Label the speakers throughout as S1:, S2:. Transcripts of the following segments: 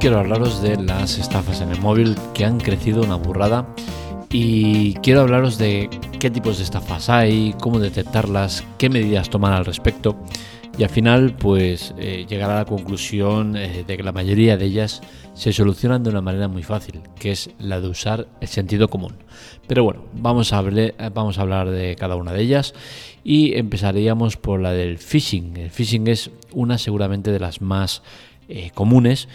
S1: quiero hablaros de las estafas en el móvil que han crecido una burrada y quiero hablaros de qué tipos de estafas hay, cómo detectarlas, qué medidas tomar al respecto y al final pues eh, llegar a la conclusión eh, de que la mayoría de ellas se solucionan de una manera muy fácil, que es la de usar el sentido común. Pero bueno, vamos a, a hablar de cada una de ellas y empezaríamos por la del phishing. El phishing es una seguramente de las más eh, comunes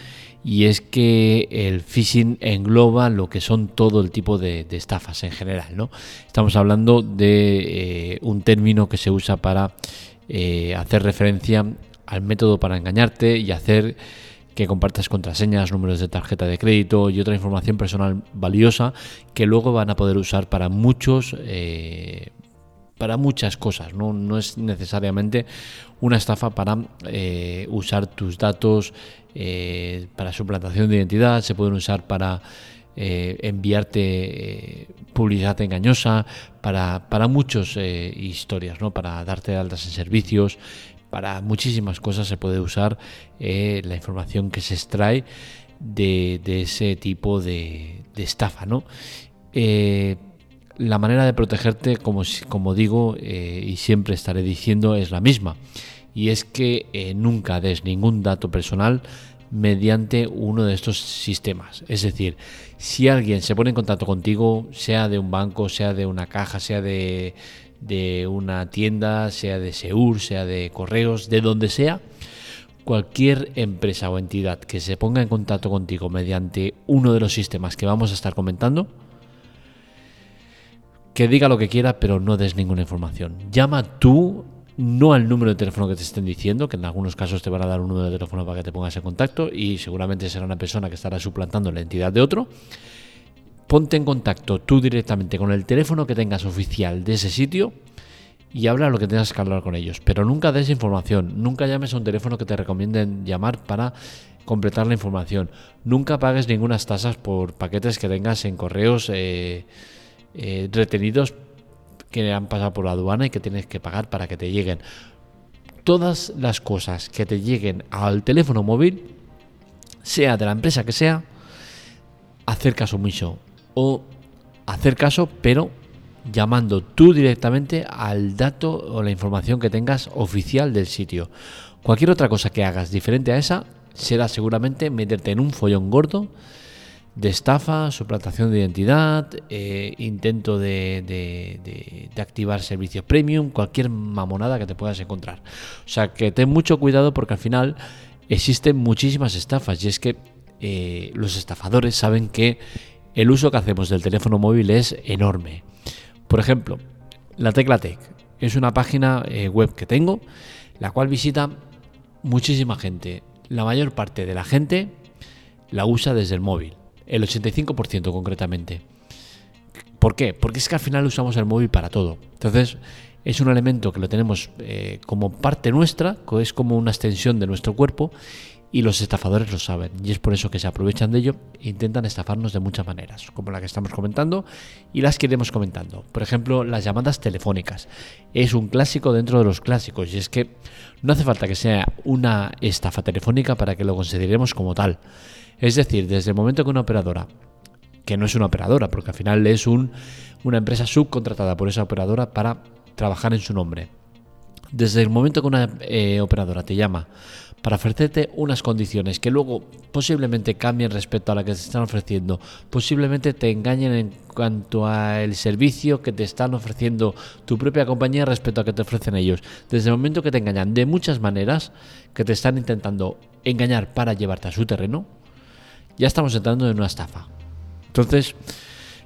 S1: y es que el phishing engloba lo que son todo el tipo de, estafas en general. ¿no? Estamos hablando de eh, un término que se usa para eh, hacer referencia al método para engañarte y hacer que compartas contraseñas, números de tarjeta de crédito y otra información personal valiosa que luego van a poder usar para muchos para muchas cosas, ¿no? no es necesariamente una estafa para eh, usar tus datos eh, para suplantación de identidad, se pueden usar para eh, enviarte publicidad engañosa, para, para muchas historias, ¿no? para darte altas en servicios, para muchísimas cosas se puede usar la información que se extrae de, ese tipo de, de estafa. ¿no? La manera de protegerte, como, como digo eh, y siempre estaré diciendo, es la misma. Y es que eh, nunca des ningún dato personal mediante uno de estos sistemas. Es decir, si alguien se pone en contacto contigo, sea de un banco, sea de una caja, sea de, de una tienda, sea de Seur, sea de correos, de donde sea, cualquier empresa o entidad que se ponga en contacto contigo mediante uno de los sistemas que vamos a estar comentando, que diga lo que quiera, pero no des ninguna información. Llama tú, no al número de teléfono que te estén diciendo, que en algunos casos te van a dar un número de teléfono para que te pongas en contacto y seguramente será una persona que estará suplantando la entidad de otro. Ponte en contacto tú directamente con el teléfono que tengas oficial de ese sitio y habla lo que tengas que hablar con ellos. Pero nunca des información, nunca llames a un teléfono que te recomienden llamar para completar la información. Nunca pagues ninguna tasas por paquetes que tengas en correos. Eh, eh, retenidos que han pasado por la aduana y que tienes que pagar para que te lleguen. Todas las cosas que te lleguen al teléfono móvil, sea de la empresa que sea, hacer caso omiso o hacer caso, pero llamando tú directamente al dato o la información que tengas oficial del sitio. Cualquier otra cosa que hagas diferente a esa será seguramente meterte en un follón gordo de estafa, suplantación de identidad, eh, intento de, activar servicios premium, cualquier mamonada que te puedas encontrar. O sea que ten mucho cuidado porque al final existen muchísimas estafas y es que eh, los estafadores saben que el uso que hacemos del teléfono móvil es enorme. Por ejemplo, la Tecla Tech es una página eh, web que tengo, la cual visita muchísima gente. La mayor parte de la gente la usa desde el móvil el 85% concretamente. ¿Por qué? Porque es que al final usamos el móvil para todo. Entonces, es un elemento que lo tenemos eh, como parte nuestra, que es como una extensión de nuestro cuerpo, y los estafadores lo saben. Y es por eso que se aprovechan de ello e intentan estafarnos de muchas maneras, como la que estamos comentando y las que iremos comentando. Por ejemplo, las llamadas telefónicas. Es un clásico dentro de los clásicos, y es que no hace falta que sea una estafa telefónica para que lo consideremos como tal. Es decir, desde el momento que una operadora, que no es una operadora, porque al final es un, una empresa subcontratada por esa operadora para trabajar en su nombre, desde el momento que una eh, operadora te llama para ofrecerte unas condiciones que luego posiblemente cambien respecto a la que te están ofreciendo, posiblemente te engañen en cuanto al servicio que te están ofreciendo tu propia compañía respecto a que te ofrecen ellos. Desde el momento que te engañan de muchas maneras, que te están intentando engañar para llevarte a su terreno, ya estamos entrando en una estafa. Entonces,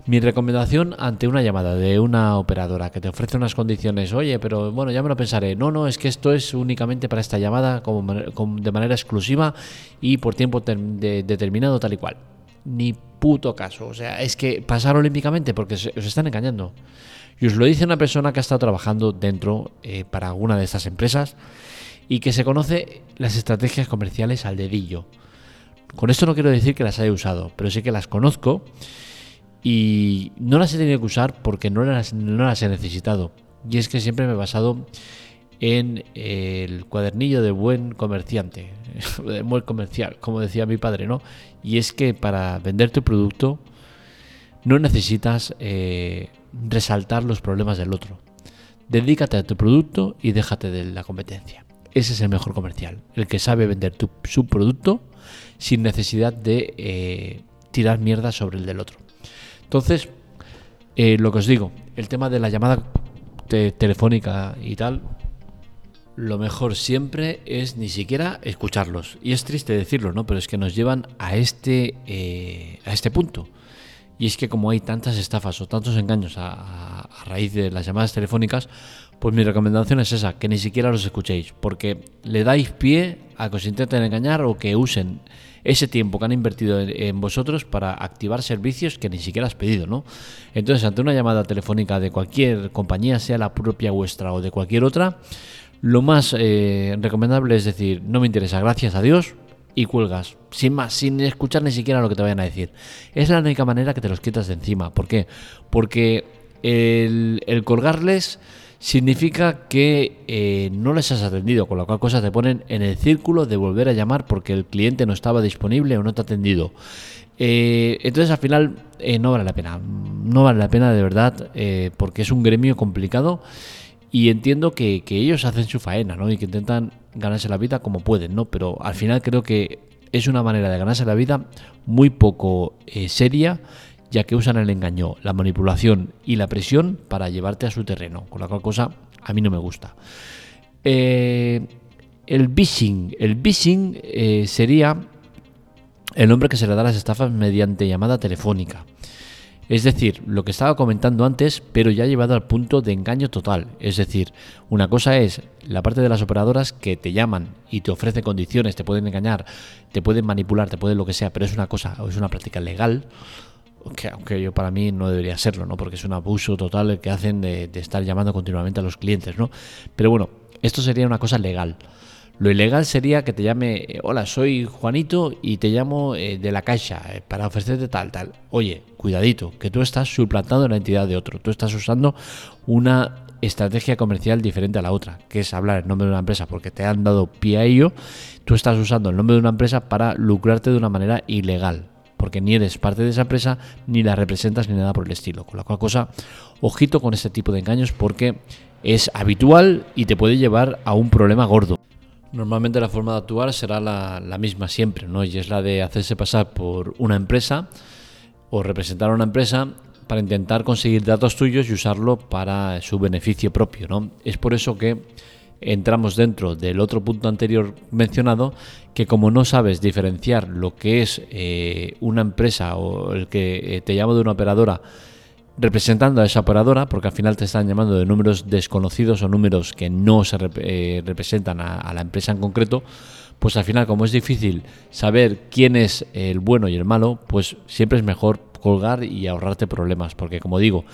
S1: mi recomendación ante una llamada de una operadora que te ofrece unas condiciones, oye, pero bueno, ya me lo pensaré. No, no, es que esto es únicamente para esta llamada de manera exclusiva y por tiempo determinado tal y cual. Ni puto caso. O sea, es que pasar olímpicamente porque os están engañando. Y os lo dice una persona que ha estado trabajando dentro eh, para alguna de estas empresas y que se conoce las estrategias comerciales al dedillo. Con esto no quiero decir que las haya usado, pero sí que las conozco y no las he tenido que usar porque no las, no las he necesitado. Y es que siempre me he basado en el cuadernillo de buen comerciante, de buen comercial, como decía mi padre, ¿no? Y es que para vender tu producto no necesitas eh, resaltar los problemas del otro. Dedícate a tu producto y déjate de la competencia. Ese es el mejor comercial, el que sabe vender su producto sin necesidad de eh, tirar mierda sobre el del otro. Entonces, eh, lo que os digo, el tema de la llamada telefónica y tal, lo mejor siempre es ni siquiera escucharlos. Y es triste decirlo, ¿no? Pero es que nos llevan a este, eh, a este punto. Y es que como hay tantas estafas o tantos engaños a, raíz de las llamadas telefónicas, pues mi recomendación es esa, que ni siquiera los escuchéis, porque le dais pie a que os intenten engañar o que usen ese tiempo que han invertido en, vosotros para activar servicios que ni siquiera has pedido, ¿no? Entonces, ante una llamada telefónica de cualquier compañía, sea la propia vuestra o de cualquier otra, lo más eh, recomendable es decir, no me interesa, gracias a Dios, y cuelgas, sin más, sin escuchar ni siquiera lo que te vayan a decir. Es la única manera que te los quitas de encima. ¿Por qué? Porque el, el colgarles significa que eh, no les has atendido, con la cual cosa te ponen en el círculo de volver a llamar porque el cliente no estaba disponible o no te ha atendido. Eh, entonces al final eh, no vale la pena, no vale la pena de verdad porque es un gremio complicado y entiendo que, que, ellos hacen su faena ¿no? y que intentan ganarse la vida como pueden, ¿no? pero al final creo que es una manera de ganarse la vida muy poco seria ya que usan el engaño, la manipulación y la presión para llevarte a su terreno, con la cual cosa a mí no me gusta. Eh, el phishing, el phishing eh, sería el nombre que se le da a las estafas mediante llamada telefónica. Es decir, lo que estaba comentando antes, pero ya llevado al punto de engaño total. Es decir, una cosa es la parte de las operadoras que te llaman y te ofrecen condiciones, te pueden engañar, te pueden manipular, te pueden lo que sea, pero es una cosa, es una práctica legal aunque yo para mí no debería serlo, ¿no? Porque es un abuso total el que hacen de, estar llamando continuamente a los clientes, ¿no? Pero bueno, esto sería una cosa legal. Lo ilegal sería que te llame, eh, hola, soy Juanito y te llamo eh, de la caixa eh, para ofrecerte tal, tal. Oye, cuidadito, que tú estás suplantando la entidad de otro. Tú estás usando una estrategia comercial diferente a la otra, que es hablar en nombre de una empresa porque te han dado pie a ello. Tú estás usando el nombre de una empresa para lucrarte de una manera ilegal porque ni eres parte de esa empresa, ni la representas, ni nada por el estilo. Con la cual cosa, ojito con este tipo de engaños porque es habitual y te puede llevar a un problema gordo. Normalmente la forma de actuar será la, misma siempre, ¿no? Y es la de hacerse pasar por una empresa o representar a una empresa para intentar conseguir datos tuyos y usarlo para su beneficio propio, ¿no? Es por eso que entramos dentro del otro punto anterior mencionado, que como no sabes diferenciar lo que es eh, una empresa o el que eh, te llamo de una operadora representando a esa operadora, porque al final te están llamando de números desconocidos o números que no se eh, representan a, la empresa en concreto, pues al final como es difícil saber quién es el bueno y el malo, pues siempre es mejor colgar y ahorrarte problemas, porque como digo,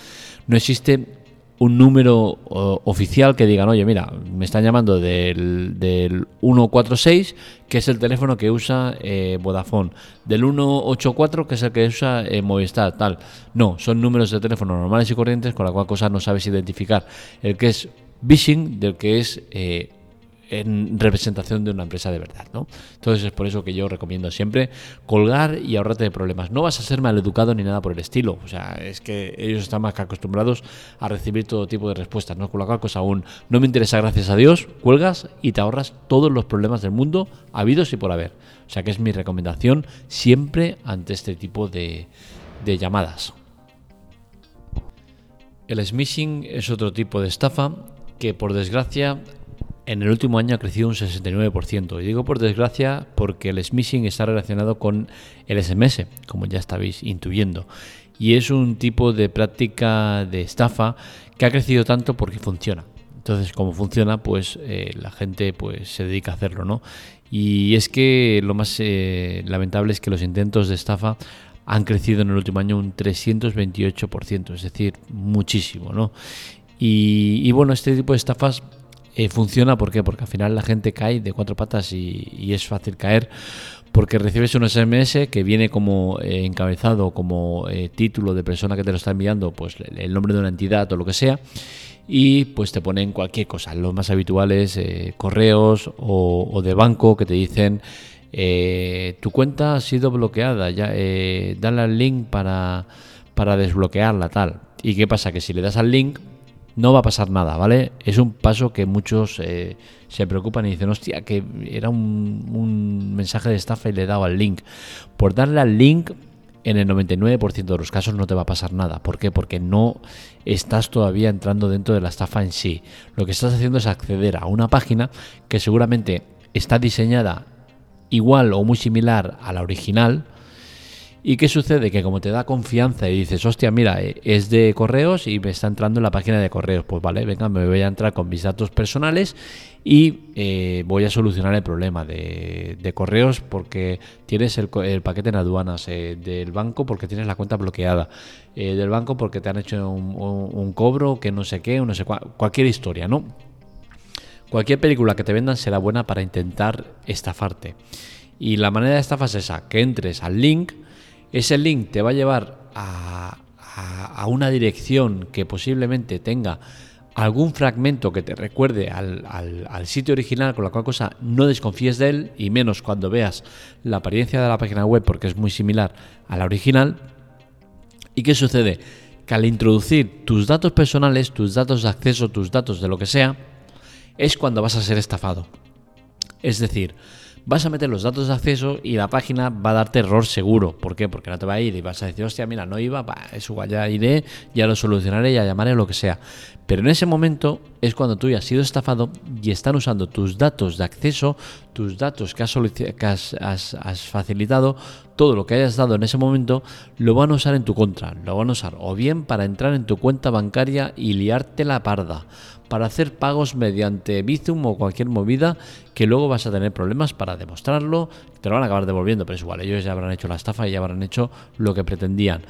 S1: no existe un número oficial que digan, oye, mira, me están llamando del, del 146, que es el teléfono que usa eh, Vodafone, del 184, que es el que usa eh, Movistar, tal. No, son números de teléfono normales y corrientes, con la cual cosa no sabes identificar el que es phishing del que es eh, en representación de una empresa de verdad, ¿no? Entonces es por eso que yo recomiendo siempre colgar y ahorrarte de problemas. No vas a ser mal educado ni nada por el estilo, o sea, es que ellos están más que acostumbrados a recibir todo tipo de respuestas, ¿no? Con la cual cosa aún no me interesa, gracias a Dios, cuelgas y te ahorras todos los problemas del mundo habidos y por haber. O sea que es mi recomendación siempre ante este tipo de llamadas. El smishing es otro tipo de estafa que por desgracia en el último año ha crecido un 69%. Y digo por desgracia porque el smishing está relacionado con el SMS, como ya estabais intuyendo. Y es un tipo de práctica de estafa que ha crecido tanto porque funciona. Entonces, como funciona, pues eh, la gente pues se dedica a hacerlo, ¿no? Y es que lo más eh, lamentable es que los intentos de estafa han crecido en el último año un 328%, es decir, muchísimo, ¿no? Y bueno, este tipo de estafas eh, funciona ¿por porque al final la gente cae de cuatro patas y, es fácil caer porque recibes un SMS que viene como eh, encabezado, como eh, título de persona que te lo está enviando, pues el nombre de una entidad o lo que sea. y pues te ponen cualquier cosa, los más habituales, eh, correos o, de banco que te dicen tu cuenta ha sido bloqueada, ya dale al link para, para desbloquearla tal. ¿Y qué pasa? Que si le das al link no va a pasar nada, ¿vale? Es un paso que muchos se preocupan y dicen, hostia, que era un, un mensaje de estafa y le he dado al link. Por darle al link en el 99% de los casos no te va a pasar nada. ¿Por qué? Porque no estás todavía entrando dentro de la estafa en sí. Lo que estás haciendo es acceder a una página que seguramente está diseñada igual o muy similar a la original, ¿Y qué sucede? Que como te da confianza y dices, hostia, mira, eh, es de correos y me está entrando en la página de correos, pues vale, venga, me voy a entrar con mis datos personales y eh, voy a solucionar el problema de, correos porque tienes el, paquete en aduanas, eh, del banco porque tienes la cuenta bloqueada, del banco porque te han hecho un, cobro que no sé qué, no sé cualquier historia, ¿no? Cualquier película que te vendan será buena para intentar estafarte. Y la manera de estafa es esa, que entres al link, ese link te va a llevar a, una dirección que posiblemente tenga algún fragmento que te recuerde al, sitio original, con la cual cosa no desconfíes de él, y menos cuando veas la apariencia de la página web, porque es muy similar a la original. ¿Y qué sucede? Que al introducir tus datos personales, tus datos de acceso, tus datos de lo que sea, es cuando vas a ser estafado. Es decir, vas a meter los datos de acceso y la página va a darte error seguro. ¿Por qué? Porque no te va a ir y vas a decir, hostia, mira, no iba, es igual, ya iré, ya lo solucionaré, ya llamaré, lo que sea. Pero en ese momento es cuando tú ya has sido estafado y están usando tus datos de acceso, tus datos que has, has, facilitado, todo lo que hayas dado en ese momento, lo van a usar en tu contra. Lo van a usar o bien para entrar en tu cuenta bancaria y liarte la parda para hacer pagos mediante Bizum o cualquier movida que luego vas a tener problemas para demostrarlo, te lo van a acabar devolviendo, pero es igual, ellos ya habrán hecho la estafa y ya habrán hecho lo que pretendían.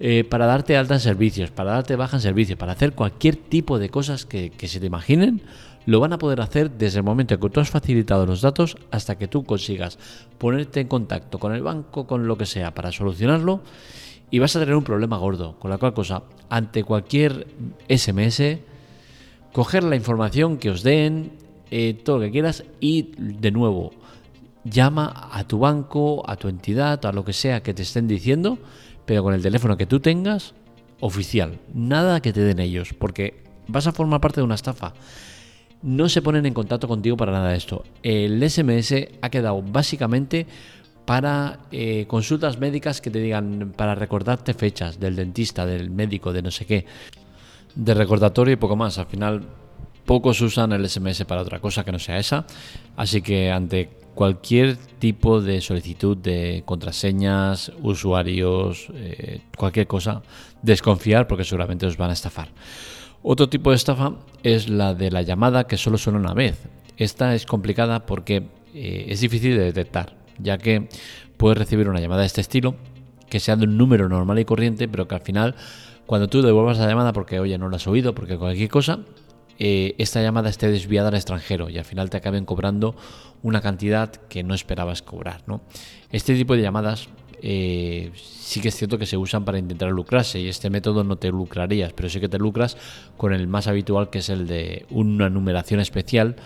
S1: Eh, para darte alta en servicios, para darte baja en servicios, para hacer cualquier tipo de cosas que, que se te imaginen, lo van a poder hacer desde el momento que tú has facilitado los datos hasta que tú consigas ponerte en contacto con el banco, con lo que sea, para solucionarlo y vas a tener un problema gordo. Con la cual cosa, ante cualquier SMS, coger la información que os den, eh, todo lo que quieras y de nuevo llama a tu banco, a tu entidad, a lo que sea que te estén diciendo, pero con el teléfono que tú tengas oficial, nada que te den ellos, porque vas a formar parte de una estafa. No se ponen en contacto contigo para nada de esto. El SMS ha quedado básicamente para eh, consultas médicas que te digan, para recordarte fechas del dentista, del médico, de no sé qué de recordatorio y poco más. Al final, pocos usan el SMS para otra cosa que no sea esa. Así que ante cualquier tipo de solicitud de contraseñas, usuarios, eh, cualquier cosa, desconfiar porque seguramente os van a estafar. Otro tipo de estafa es la de la llamada que solo suena una vez. Esta es complicada porque eh, es difícil de detectar, ya que puedes recibir una llamada de este estilo que sea de un número normal y corriente, pero que al final cuando tú devuelvas la llamada porque, oye, no la has oído, porque cualquier cosa, eh, esta llamada esté desviada al extranjero y al final te acaben cobrando una cantidad que no esperabas cobrar. ¿no? Este tipo de llamadas eh, sí que es cierto que se usan para intentar lucrarse y este método no te lucrarías, pero sí que te lucras con el más habitual que es el de una numeración especial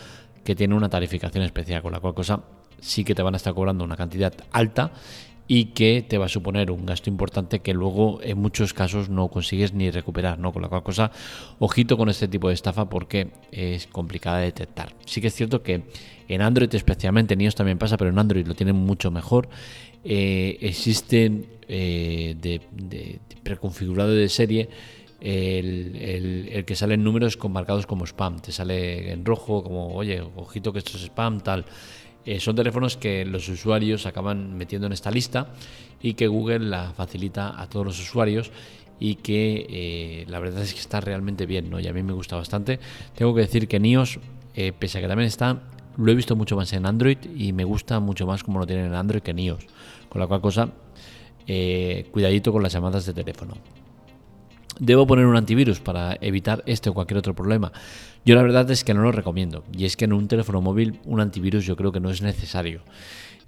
S1: que tiene una tarificación especial, con la cual cosa sí que te van a estar cobrando una cantidad alta y que te va a suponer un gasto importante que luego en muchos casos no consigues ni recuperar, ¿no? Con la cual cosa, ojito con este tipo de estafa porque es complicada de detectar. Sí que es cierto que en Android especialmente, en iOS también pasa, pero en Android lo tienen mucho mejor. Eh, existen eh, de, preconfigurado de serie el, el, que salen números con marcados como spam, te sale en rojo como, oye, ojito que esto es spam, tal. Eh, son teléfonos que los usuarios acaban metiendo en esta lista y que Google la facilita a todos los usuarios y que eh, la verdad es que está realmente bien, ¿no? Y a mí me gusta bastante. Tengo que decir que NIOS, eh, pese a que también está, lo he visto mucho más en Android y me gusta mucho más como lo tienen en Android que en iOS. Con la cual cosa, cuidadito con las llamadas de teléfono. ¿Debo poner un antivirus para evitar este o cualquier otro problema? Yo la verdad es que no lo recomiendo. Y es que en un teléfono móvil un antivirus yo creo que no es necesario.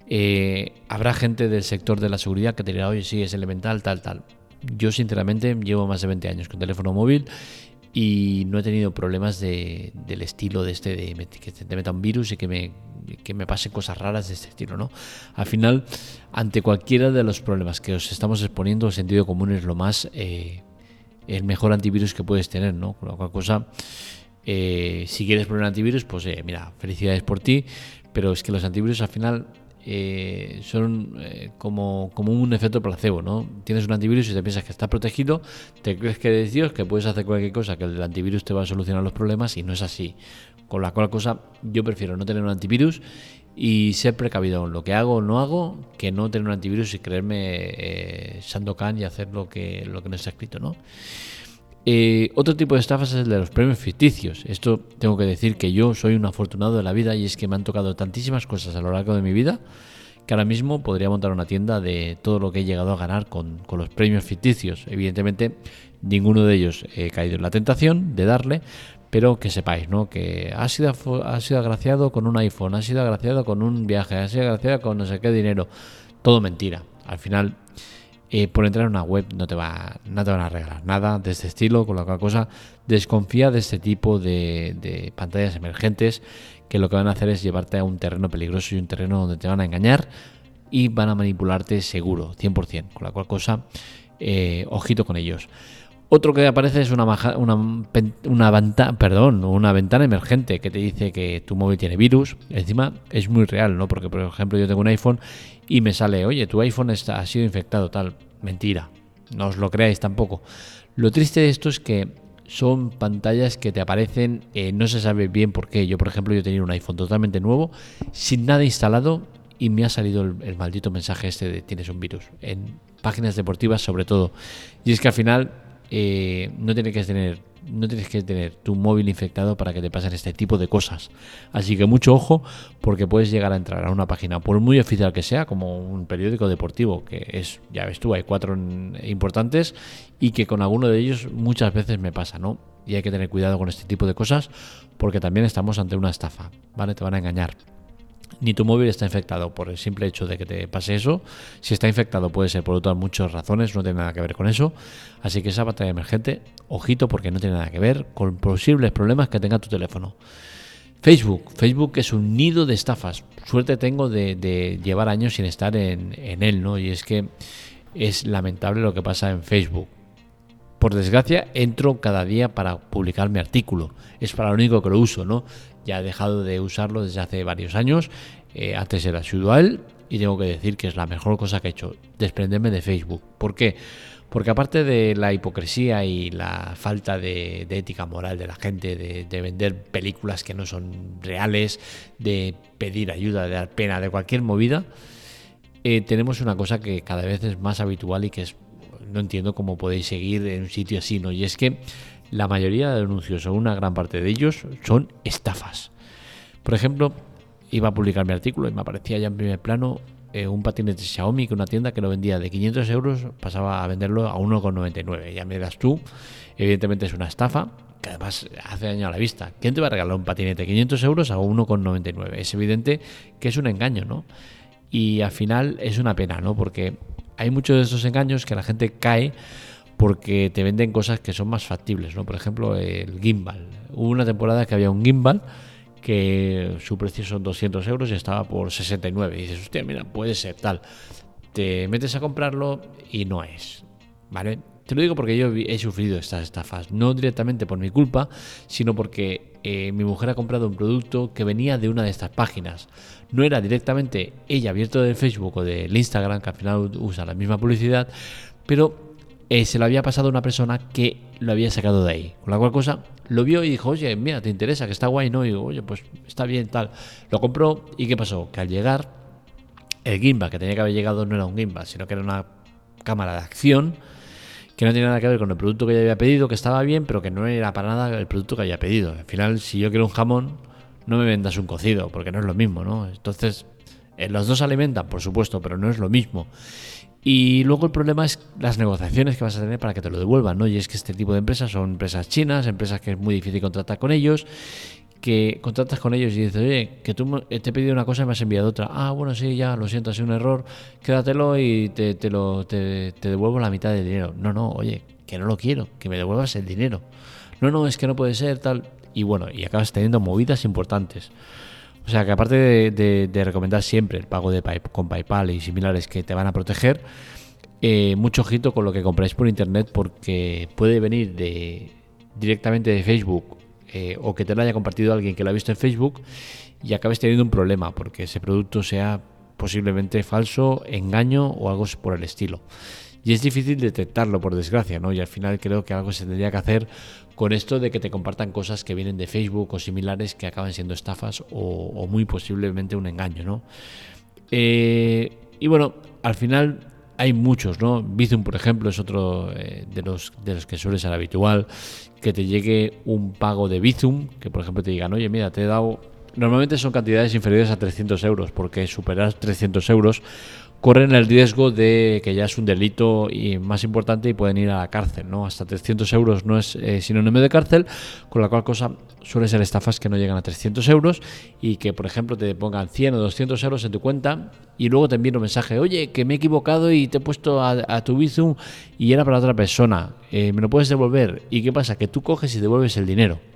S1: Eh, habrá gente del sector de la seguridad que te dirá, oye, sí, es elemental, tal, tal. Yo sinceramente llevo más de 20 años con teléfono móvil y no he tenido problemas de, del estilo de este de que te meta un virus y que me, que me pasen cosas raras de este estilo, ¿no? Al final, ante cualquiera de los problemas que os estamos exponiendo, el sentido común es lo más eh, el mejor antivirus que puedes tener, ¿no? Con cual cosa, eh, si quieres poner un antivirus, pues eh, mira, felicidades por ti, pero es que los antivirus al final eh, son eh, como, como un efecto placebo, ¿no? Tienes un antivirus y te piensas que estás protegido, te crees que eres Dios, que puedes hacer cualquier cosa, que el antivirus te va a solucionar los problemas y no es así. Con la cual cosa yo prefiero no tener un antivirus y ser precavido en lo que hago o no hago que no tener un antivirus y creerme eh, Sandokan y hacer lo que, lo que no está escrito, ¿no? Eh, otro tipo de estafas es el de los premios ficticios. Esto tengo que decir que yo soy un afortunado de la vida y es que me han tocado tantísimas cosas a lo largo de mi vida que ahora mismo podría montar una tienda de todo lo que he llegado a ganar con, los premios ficticios. Evidentemente, ninguno de ellos he caído en la tentación de darle, pero que sepáis, ¿no? Que ha sido, ha sido agraciado con un iPhone, ha sido agraciado con un viaje, ha sido agraciado con no sé qué dinero. Todo mentira. Al final eh, por entrar en una web no te, van a regalar nada de este estilo, con la cual cosa desconfía de este tipo de, pantallas emergentes que lo que van a hacer es llevarte a un terreno peligroso y un terreno donde te van a engañar y van a manipularte seguro, 100%, con la cual cosa, eh, ojito con ellos. Otro que aparece es una, una, una, perdón, una ventana emergente que te dice que tu móvil tiene virus. Encima es muy real, ¿no? Porque, por ejemplo, yo tengo un iPhone y me sale, oye, tu iPhone ha sido infectado, tal. Mentira, no os lo creáis tampoco. Lo triste de esto es que son pantallas que te aparecen, eh, no se sabe bien por qué. Yo, por ejemplo, yo tenía un iPhone totalmente nuevo, sin nada instalado, y me ha salido el, maldito mensaje este de tienes un virus. En páginas deportivas, sobre todo. Y es que al final eh, no tienes que tener no tienes que tener tu móvil infectado para que te pasen este tipo de cosas. Así que mucho ojo porque puedes llegar a entrar a una página, por muy oficial que sea, como un periódico deportivo, que es, ya ves tú, hay cuatro importantes y que con alguno de ellos muchas veces me pasa, ¿no? Y hay que tener cuidado con este tipo de cosas porque también estamos ante una estafa, ¿vale? Te van a engañar ni tu móvil está infectado por el simple hecho de que te pase eso. Si está infectado puede ser por otras muchas razones, no tiene nada que ver con eso. Así que esa pantalla emergente, ojito porque no tiene nada que ver con posibles problemas que tenga tu teléfono. Facebook. Facebook es un nido de estafas. Suerte tengo de, llevar años sin estar en, en él, ¿no? Y es que es lamentable lo que pasa en Facebook. Por desgracia, entro cada día para publicar mi artículo. Es para lo único que lo uso, ¿no? Ya he dejado de usarlo desde hace varios años. Eh, antes era Sudual y tengo que decir que es la mejor cosa que he hecho, desprenderme de Facebook. ¿Por qué? Porque aparte de la hipocresía y la falta de, ética moral de la gente, de, vender películas que no son reales, de pedir ayuda, de dar pena, de cualquier movida, eh, tenemos una cosa que cada vez es más habitual y que es, no entiendo cómo podéis seguir en un sitio así, ¿no? Y es que la mayoría de anuncios o una gran parte de ellos son estafas. Por ejemplo, iba a publicar mi artículo y me aparecía ya en primer plano eh, un patinete Xiaomi que una tienda que lo vendía de 500 euros pasaba a venderlo a 1,99. Ya me das tú, evidentemente es una estafa que además hace daño a la vista. ¿Quién te va a regalar un patinete de 500 euros a 1,99? Es evidente que es un engaño, ¿no? Y al final es una pena, ¿no? Porque hay muchos de esos engaños que la gente cae porque te venden cosas que son más factibles, ¿no? Por ejemplo, el gimbal. Hubo una temporada que había un gimbal que su precio son 200 euros y estaba por 69. Y dices, hostia, mira, puede ser tal. Te metes a comprarlo y no es, ¿vale? Te lo digo porque yo he sufrido estas estafas, no directamente por mi culpa, sino porque eh, mi mujer ha comprado un producto que venía de una de estas páginas. No era directamente ella abierto de Facebook o del Instagram, que al final usa la misma publicidad, pero eh, se lo había pasado a una persona que lo había sacado de ahí. Con la cual cosa lo vio y dijo, oye, mira, te interesa, que está guay, ¿no? Y digo, oye, pues está bien, tal. Lo compró y ¿qué pasó? Que al llegar, el gimbal que tenía que haber llegado no era un gimbal, sino que era una cámara de acción que no tenía nada que ver con el producto que yo había pedido, que estaba bien, pero que no era para nada el producto que había pedido. Al final, si yo quiero un jamón, no me vendas un cocido, porque no es lo mismo, ¿no? Entonces, los dos alimentan, por supuesto, pero no es lo mismo. Y luego el problema es las negociaciones que vas a tener para que te lo devuelvan, ¿no? Y es que este tipo de empresas son empresas chinas, empresas que es muy difícil contratar con ellos, que contratas con ellos y dices, oye, que tú te he pedido una cosa y me has enviado otra. Ah, bueno, sí, ya, lo siento, ha sido un error, quédatelo y te, te lo, te, te devuelvo la mitad del dinero. No, no, oye, que no lo quiero, que me devuelvas el dinero. no, no, es que no puede ser, tal. Y bueno, y acabas teniendo movidas importantes. O sea que aparte de, recomendar siempre el pago de con PayPal y similares que te van a proteger, eh, mucho ojito con lo que compráis por internet porque puede venir de directamente de Facebook eh, o que te lo haya compartido alguien que lo ha visto en Facebook y acabes teniendo un problema porque ese producto sea posiblemente falso, engaño o algo por el estilo. Y es difícil detectarlo, por desgracia, ¿no? Y al final creo que algo se tendría que hacer con esto de que te compartan cosas que vienen de Facebook o similares que acaban siendo estafas o, muy posiblemente un engaño, ¿no? Eh, y bueno, al final hay muchos, ¿no? Bizum, por ejemplo, es otro eh, de, los, de los que suele ser habitual, que te llegue un pago de Bizum, que por ejemplo te digan, oye, mira, te he dado Normalmente son cantidades inferiores a 300 euros, porque superar 300 euros corren el riesgo de que ya es un delito y más importante y pueden ir a la cárcel, ¿no? Hasta 300 euros no es eh, sinónimo de cárcel, con la cual cosa suele ser estafas que no llegan a 300 euros y que, por ejemplo, te pongan 100 o 200 euros en tu cuenta y luego te envíen un mensaje, oye, que me he equivocado y te he puesto a, tu Bizum y era para otra persona, eh, ¿me lo puedes devolver? ¿Y qué pasa? Que tú coges y devuelves el dinero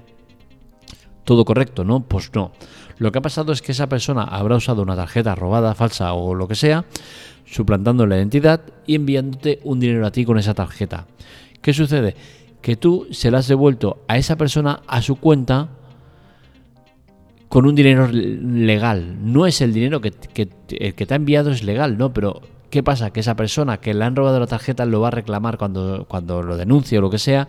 S1: todo correcto, ¿no? Pues no. Lo que ha pasado es que esa persona habrá usado una tarjeta robada, falsa o lo que sea, suplantando la identidad y enviándote un dinero a ti con esa tarjeta. ¿Qué sucede? Que tú se la has devuelto a esa persona a su cuenta con un dinero legal. No es el dinero que, que, que te ha enviado es legal, ¿no? Pero ¿qué pasa? Que esa persona que le han robado la tarjeta lo va a reclamar cuando, cuando lo denuncie o lo que sea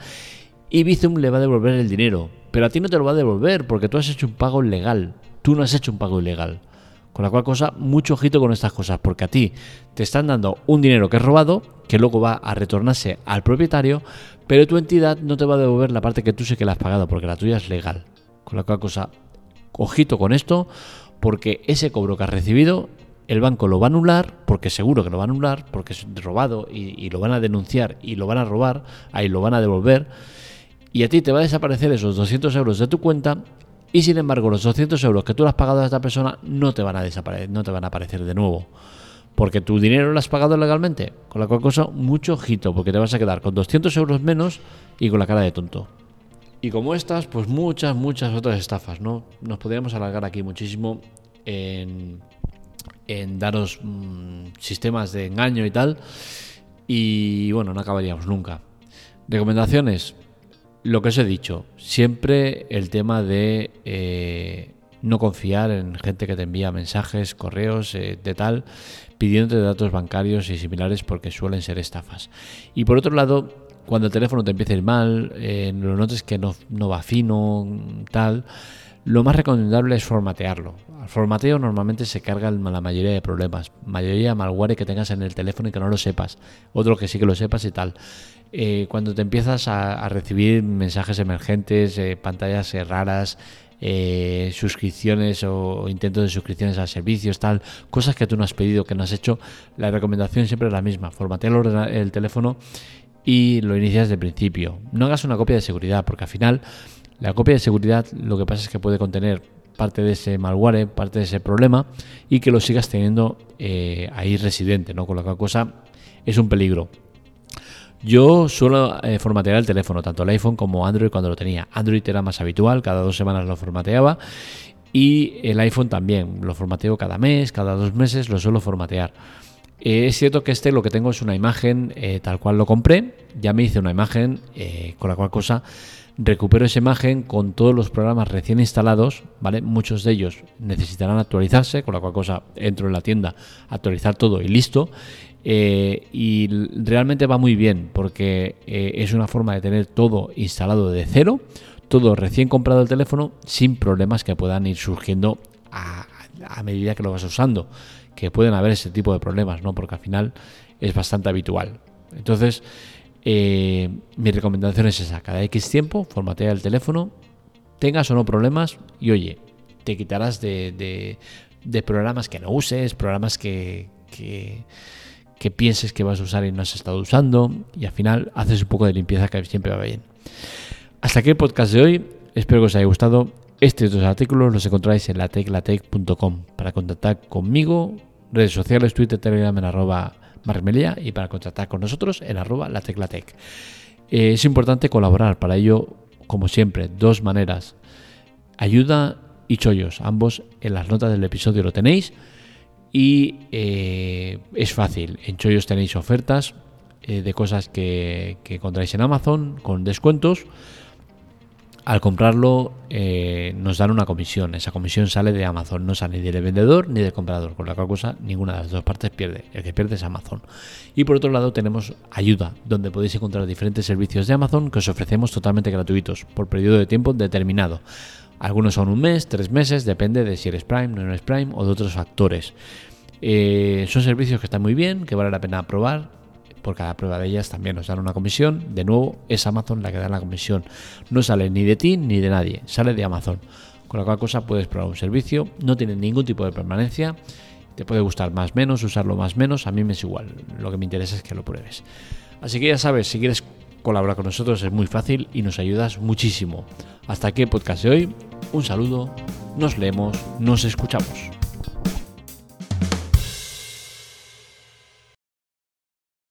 S1: y Bizum le va a devolver el dinero. Pero a ti no te lo va a devolver porque tú has hecho un pago legal. Tú no has hecho un pago ilegal. Con la cual cosa, mucho ojito con estas cosas, porque a ti te están dando un dinero que es robado, que luego va a retornarse al propietario, pero tu entidad no te va a devolver la parte que tú sé que la has pagado, porque la tuya es legal. Con la cual cosa, ojito con esto, porque ese cobro que has recibido, el banco lo va a anular, porque seguro que lo va a anular, porque es robado y, y lo van a denunciar y lo van a robar, ahí lo van a devolver y a ti te va a desaparecer esos 200 euros de tu cuenta y sin embargo los 200 euros que tú le has pagado a esta persona no te van a desaparecer, no te van a aparecer de nuevo. Porque tu dinero lo has pagado legalmente. Con la cual cosa, mucho ojito, porque te vas a quedar con 200 euros menos y con la cara de tonto. Y como estas, pues muchas, muchas otras estafas, ¿no? Nos podríamos alargar aquí muchísimo en, daros mm, sistemas de engaño y tal. Y bueno, no acabaríamos nunca. Recomendaciones, lo que os he dicho, siempre el tema de eh, no confiar en gente que te envía mensajes, correos, eh, de tal, pidiéndote datos bancarios y similares porque suelen ser estafas. Y por otro lado, cuando el teléfono te empieza a ir mal, eh, lo notes que no, no va fino, tal, lo más recomendable es formatearlo. Al formateo normalmente se carga la mayoría de problemas, mayoría de malware que tengas en el teléfono y que no lo sepas, otro que sí que lo sepas y tal. Eh, cuando te empiezas a, recibir mensajes emergentes, eh, pantallas eh, raras, suscripciones o, intentos de suscripciones a servicios, tal, cosas que tú no has pedido, que no has hecho, la recomendación siempre es la misma, formatear el, teléfono y lo inicias de principio. No hagas una copia de seguridad, porque al final la copia de seguridad lo que pasa es que puede contener parte de ese malware, parte de ese problema y que lo sigas teniendo ahí residente, ¿no? Con la cual cosa es un peligro. Yo suelo eh, formatear el teléfono, tanto el iPhone como Android cuando lo tenía. Android era más habitual, cada dos semanas lo formateaba. Y el iPhone también, lo formateo cada mes, cada dos meses lo suelo formatear. Eh, es cierto que este lo que tengo es una imagen eh, tal cual lo compré. Ya me hice una imagen con la cual cosa recupero esa imagen con todos los programas recién instalados, ¿vale? Muchos de ellos necesitarán actualizarse, con la cual cosa entro en la tienda, actualizar todo y listo. Eh, y realmente va muy bien porque eh, es una forma de tener todo instalado de cero, todo recién comprado el teléfono, sin problemas que puedan ir surgiendo a, medida que lo vas usando, que pueden haber ese tipo de problemas, ¿no? Porque al final es bastante habitual. Entonces, eh, mi recomendación es esa, cada X tiempo, formatea el teléfono, tengas o no problemas y oye, te quitarás de, programas que no uses, programas que que pienses que vas a usar y no has estado usando y al final haces un poco de limpieza que siempre va bien. Hasta aquí el podcast de hoy, espero que os haya gustado. Estos dos artículos los encontráis en lateclatec.com para contactar conmigo, redes sociales, Twitter, Telegram en arroba marmelia y para contactar con nosotros en arroba lateclatec. Eh, es importante colaborar, para ello como siempre, dos maneras. Ayuda y chollos, ambos en las notas del episodio lo tenéis. Y eh, es fácil, en chollos tenéis ofertas eh, de cosas que, que encontráis en Amazon con descuentos al comprarlo eh, nos dan una comisión. Esa comisión sale de Amazon, no sale ni del vendedor ni del comprador, con la cual cosa ninguna de las dos partes pierde. El que pierde es Amazon. Y por otro lado tenemos ayuda, donde podéis encontrar diferentes servicios de Amazon que os ofrecemos totalmente gratuitos, por periodo de tiempo determinado. Algunos son un mes, tres meses, depende de si eres Prime, no eres Prime o de otros factores. Eh, son servicios que están muy bien, que vale la pena probar por cada prueba de ellas también nos dan una comisión. De nuevo, es Amazon la que da la comisión. No sale ni de ti ni de nadie, sale de Amazon. Con la cual cosa puedes probar un servicio, no tiene ningún tipo de permanencia. Te puede gustar más menos, usarlo más menos, a mí me es igual. Lo que me interesa es que lo pruebes. Así que ya sabes, si quieres colaborar con nosotros es muy fácil y nos ayudas muchísimo. Hasta aquí el podcast de hoy. Un saludo, nos leemos, nos escuchamos.